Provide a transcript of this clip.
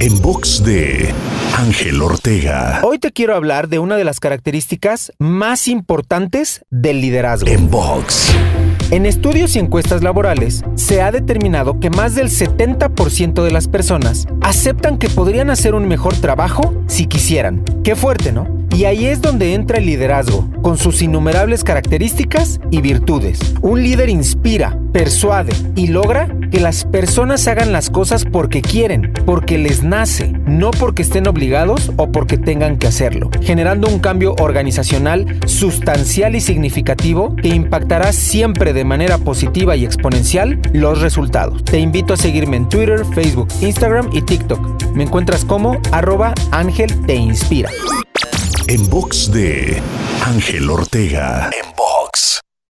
En box de Ángel Ortega. Hoy te quiero hablar de una de las características más importantes del liderazgo. En box. En estudios y encuestas laborales se ha determinado que más del 70% de las personas aceptan que podrían hacer un mejor trabajo si quisieran. Qué fuerte, ¿no? Y ahí es donde entra el liderazgo, con sus innumerables características y virtudes. Un líder inspira, persuade y logra que las personas hagan las cosas porque quieren, porque les nace, no porque estén obligados o porque tengan que hacerlo, generando un cambio organizacional sustancial y significativo que impactará siempre de manera positiva y exponencial los resultados. Te invito a seguirme en Twitter, Facebook, Instagram y TikTok. Me encuentras como arroba Ángel Te Inspira. En box de Ángel Ortega. En box.